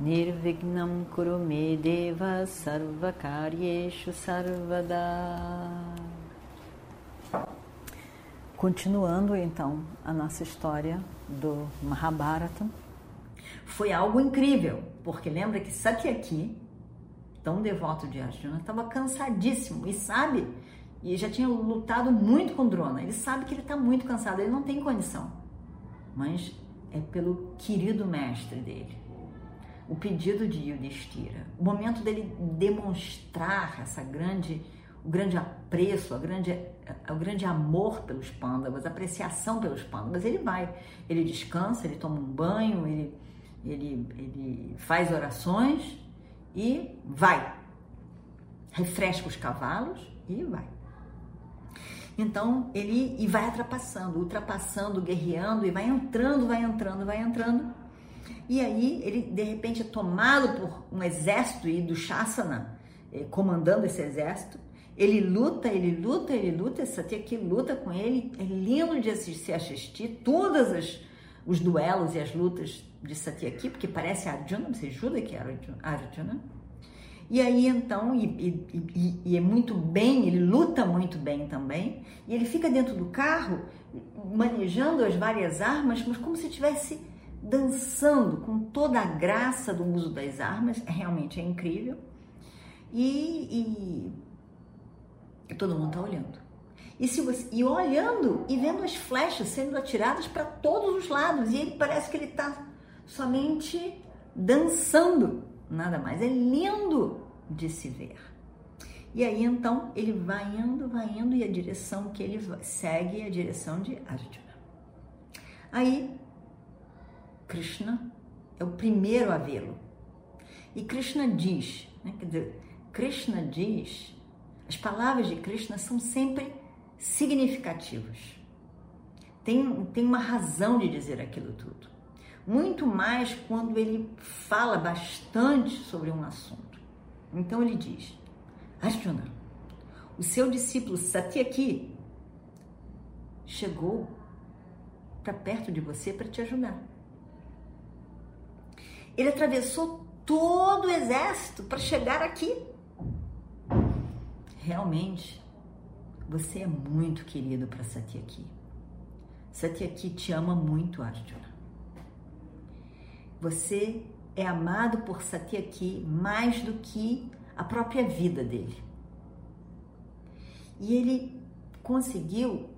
Nirvignam Kurume Deva Sarvakaryeshu Sarvada Continuando então a nossa história do Mahabharata. Foi algo incrível, porque lembra que Satyaki, tão devoto de Arjuna, estava cansadíssimo e sabe e já tinha lutado muito com Drona. Ele sabe que ele está muito cansado, ele não tem condição. Mas é pelo querido mestre dele. O pedido de Yudhishthira, o momento dele demonstrar essa grande, o grande apreço, a grande, o grande amor pelos pândavas, apreciação pelos pândavas, ele vai, ele descansa, ele toma um banho, ele, ele, ele faz orações e vai. Refresca os cavalos e vai. Então ele e vai ultrapassando, ultrapassando, guerreando e vai entrando, vai entrando, vai entrando. E aí ele de repente é tomado por um exército e do Shasana eh, comandando esse exército. Ele luta, ele luta, ele luta, essa aqui luta com ele. É lindo de se assistir todas as os duelos e as lutas de Satyaki, porque parece Arjuna, você jura que era Arjuna? E aí então, e, e, e, é muito bem, ele luta muito bem também, e ele fica dentro do carro manejando as várias armas, mas como se estivesse dançando com toda a graça do uso das armas, realmente é incrível. E, e todo mundo está olhando. E, se você, e olhando e vendo as flechas sendo atiradas para todos os lados, e ele parece que ele está somente dançando nada mais. É lindo de se ver. E aí então ele vai indo, vai indo e a direção que ele segue é a direção de Arjuna. Aí Krishna é o primeiro a vê-lo. E Krishna diz, né, Krishna diz, as palavras de Krishna são sempre significativas. Tem, tem uma razão de dizer aquilo tudo muito mais quando ele fala bastante sobre um assunto. Então ele diz: Arjuna, o seu discípulo Satyaki chegou para perto de você para te ajudar. Ele atravessou todo o exército para chegar aqui. Realmente, você é muito querido para Satyaki. Satyaki te ama muito, Arjuna. Você é amado por Satyaki mais do que a própria vida dele. E ele conseguiu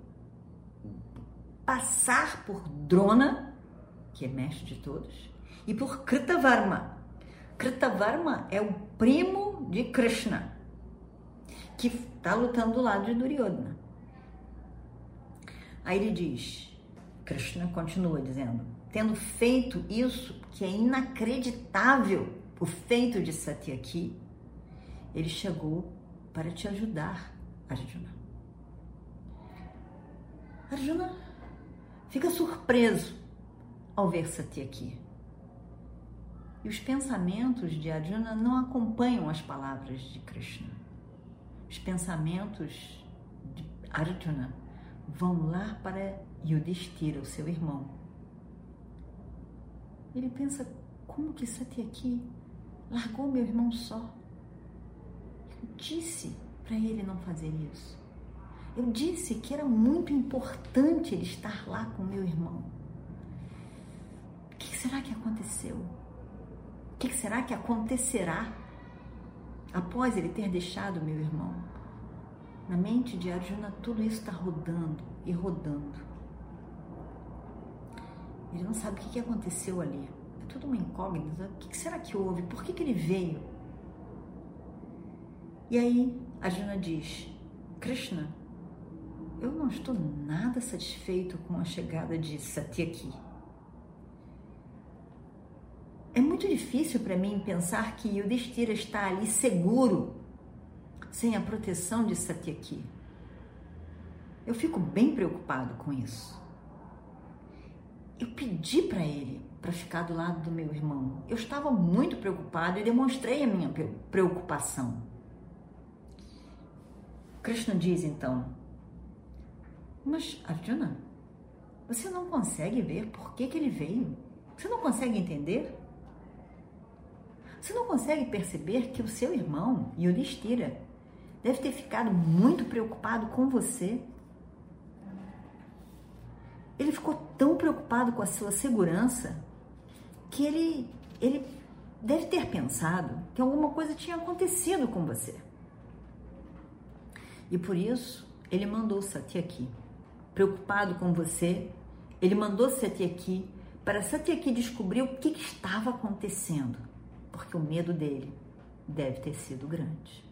passar por Drona, que é mestre de todos, e por Kritavarma. Kritavarma é o primo de Krishna, que está lutando do lado de Duryodhana. Aí ele diz, Krishna continua dizendo, tendo feito isso, que é inacreditável, o feito de Satyaki, ele chegou para te ajudar, Arjuna. Arjuna fica surpreso ao ver Satyaki. E os pensamentos de Arjuna não acompanham as palavras de Krishna. Os pensamentos de Arjuna vão lá para Yudhishthira, o seu irmão ele pensa, como que Satyaki largou meu irmão só? Eu disse para ele não fazer isso. Eu disse que era muito importante ele estar lá com meu irmão. O que será que aconteceu? Que será que acontecerá após ele ter deixado meu irmão? Na mente de Arjuna, tudo isso está rodando e rodando. Ele não sabe o que aconteceu ali. É tudo uma incógnita. O que será que houve? Por que, que ele veio? E aí a Juna diz: Krishna, eu não estou nada satisfeito com a chegada de Satyaki. É é muito difícil para mim pensar que Yudhishthira está ali seguro, sem a proteção de Satyaki. Eu fico bem preocupado com isso. Eu pedi para ele para ficar do lado do meu irmão. Eu estava muito preocupado e demonstrei a minha preocupação. Krishna diz então: Mas Arjuna, você não consegue ver por que, que ele veio? Você não consegue entender? Você não consegue perceber que o seu irmão, Yudhishthira, deve ter ficado muito preocupado com você? Ele ficou tão preocupado com a sua segurança que ele, ele deve ter pensado que alguma coisa tinha acontecido com você. E por isso, ele mandou Satyaki, preocupado com você, ele mandou Satyaki para Satyaki descobrir o que, que estava acontecendo, porque o medo dele deve ter sido grande.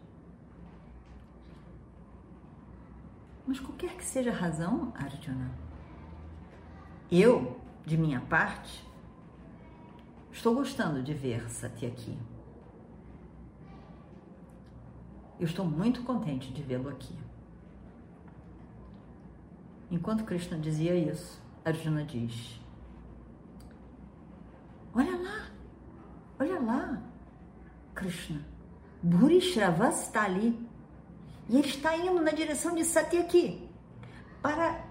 Mas qualquer que seja a razão, Arjuna, eu, de minha parte, estou gostando de ver Satyaki. Eu estou muito contente de vê-lo aqui. Enquanto Krishna dizia isso, Arjuna diz: Olha lá, olha lá, Krishna. Burishravas está ali. E ele está indo na direção de Satyaki para,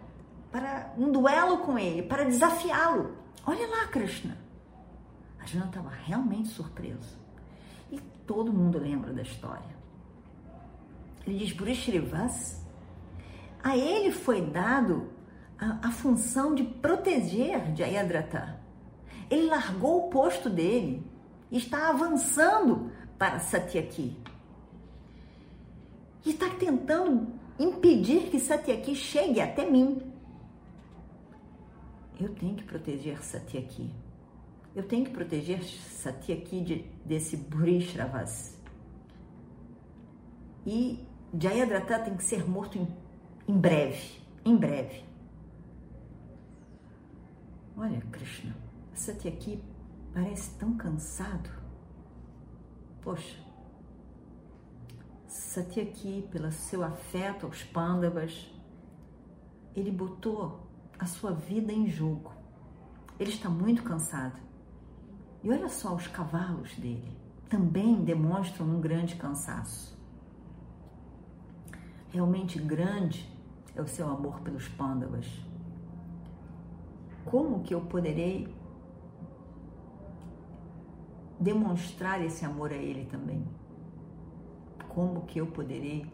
para um duelo com ele, para desafiá-lo. Olha lá, Krishna. Arjuna estava realmente surpreso. E todo mundo lembra da história. Ele diz, Burishravas, a ele foi dado a, a função de proteger Jayadratha. Ele largou o posto dele está avançando para Satyaki. E está tentando impedir que Satyaki chegue até mim. Eu tenho que proteger Satyaki. Eu tenho que proteger Satyaki de, desse Burishravas. E Jayadratha tem que ser morto em, em breve, em breve. Olha, Krishna, Satyaki parece tão cansado. Poxa, Satyaki, pelo seu afeto aos Pandavas, ele botou a sua vida em jogo. Ele está muito cansado. E olha só os cavalos dele, também demonstram um grande cansaço. Realmente grande é o seu amor pelos Pandavas. Como que eu poderei demonstrar esse amor a ele também? Como que eu poderei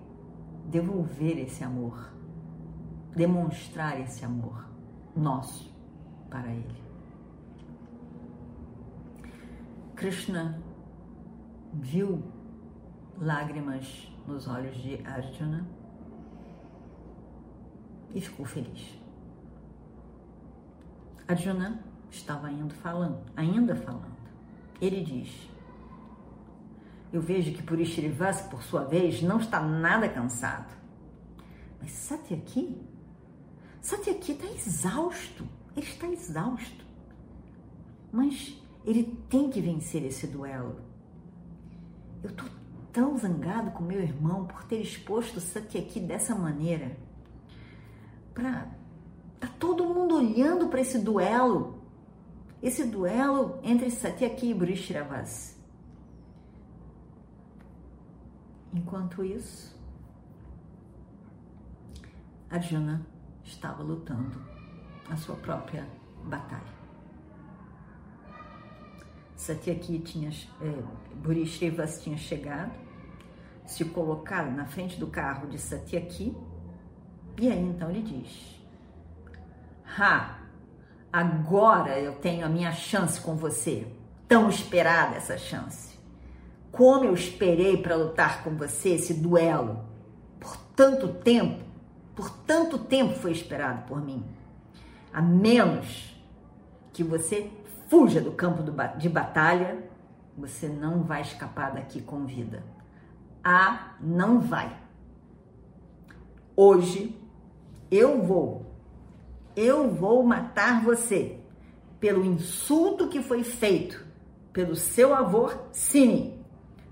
devolver esse amor? Demonstrar esse amor nosso para ele? Krishna viu lágrimas nos olhos de Arjuna e ficou feliz. Arjuna estava indo falando, ainda falando. Ele diz: Eu vejo que por Purishirivasa, por sua vez, não está nada cansado. Mas Satyaki, Satyaki está exausto. Ele está exausto. Mas ele tem que vencer esse duelo. Eu estou tão zangado com meu irmão por ter exposto Satyaki dessa maneira para tá todo mundo olhando para esse duelo, esse duelo entre Satyaki e Brishravas. Enquanto isso, Arjuna estava lutando a sua própria batalha. Satyaki tinha, é, tinha chegado, se colocado na frente do carro de Satyaki e aí então ele diz: Ha, agora eu tenho a minha chance com você. Tão esperada essa chance. Como eu esperei para lutar com você esse duelo. Por tanto tempo, por tanto tempo foi esperado por mim. A menos que você fuja do campo de batalha, você não vai escapar daqui com vida. Ah, não vai. Hoje eu vou, eu vou matar você pelo insulto que foi feito pelo seu avô Sini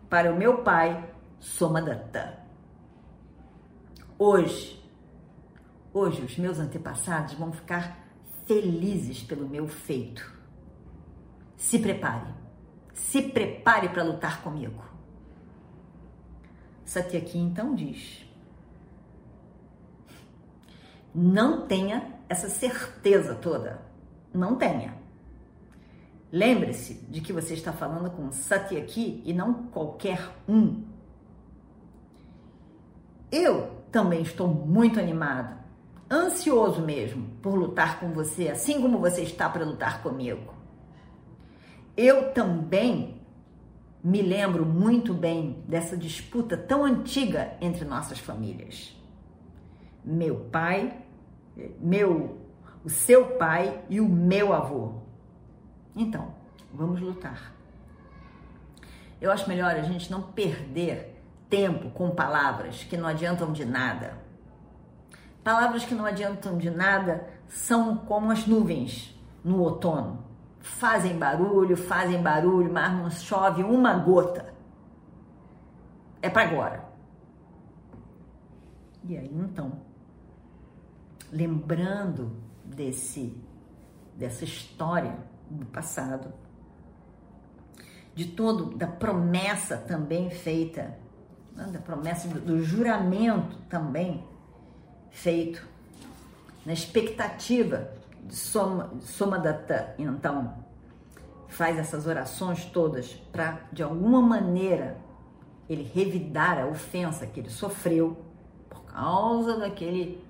para o meu pai Somadatta. Hoje, hoje os meus antepassados vão ficar felizes pelo meu feito. Se prepare, se prepare para lutar comigo. Satyaki então diz: Não tenha essa certeza toda. Não tenha. Lembre-se de que você está falando com Satyaki e não qualquer um. Eu também estou muito animado, ansioso mesmo por lutar com você, assim como você está para lutar comigo. Eu também me lembro muito bem dessa disputa tão antiga entre nossas famílias. Meu pai, meu, o seu pai e o meu avô. Então, vamos lutar. Eu acho melhor a gente não perder tempo com palavras que não adiantam de nada. Palavras que não adiantam de nada são como as nuvens no outono. Fazem barulho, fazem barulho, mas não chove uma gota. É para agora. E aí então, lembrando desse dessa história do passado, de todo da promessa também feita, né, da promessa do, do juramento também feito, na expectativa de soma, soma data, então faz essas orações todas para de alguma maneira ele revidar a ofensa que ele sofreu por causa daquele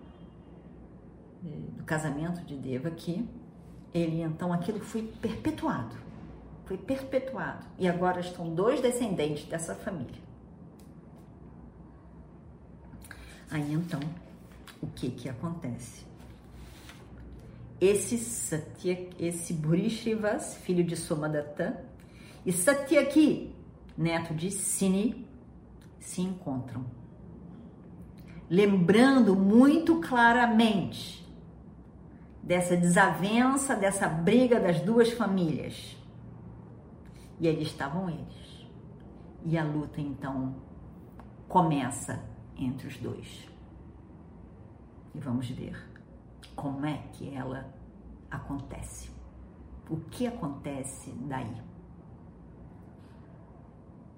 do casamento de Deva aqui ele então aquilo foi perpetuado, foi perpetuado e agora estão dois descendentes dessa família. Aí então, o que que acontece? Esse Satya, esse Burishrivas, filho de Somadatta, e Satyaki, neto de Sini, se encontram. Lembrando muito claramente dessa desavença, dessa briga das duas famílias. E ali estavam eles. E a luta então começa entre os dois. E vamos ver como é que ela acontece. O que acontece daí?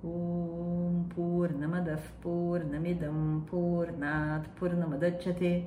Om Purnamadav Purnamidam Purnat Purnamadachyate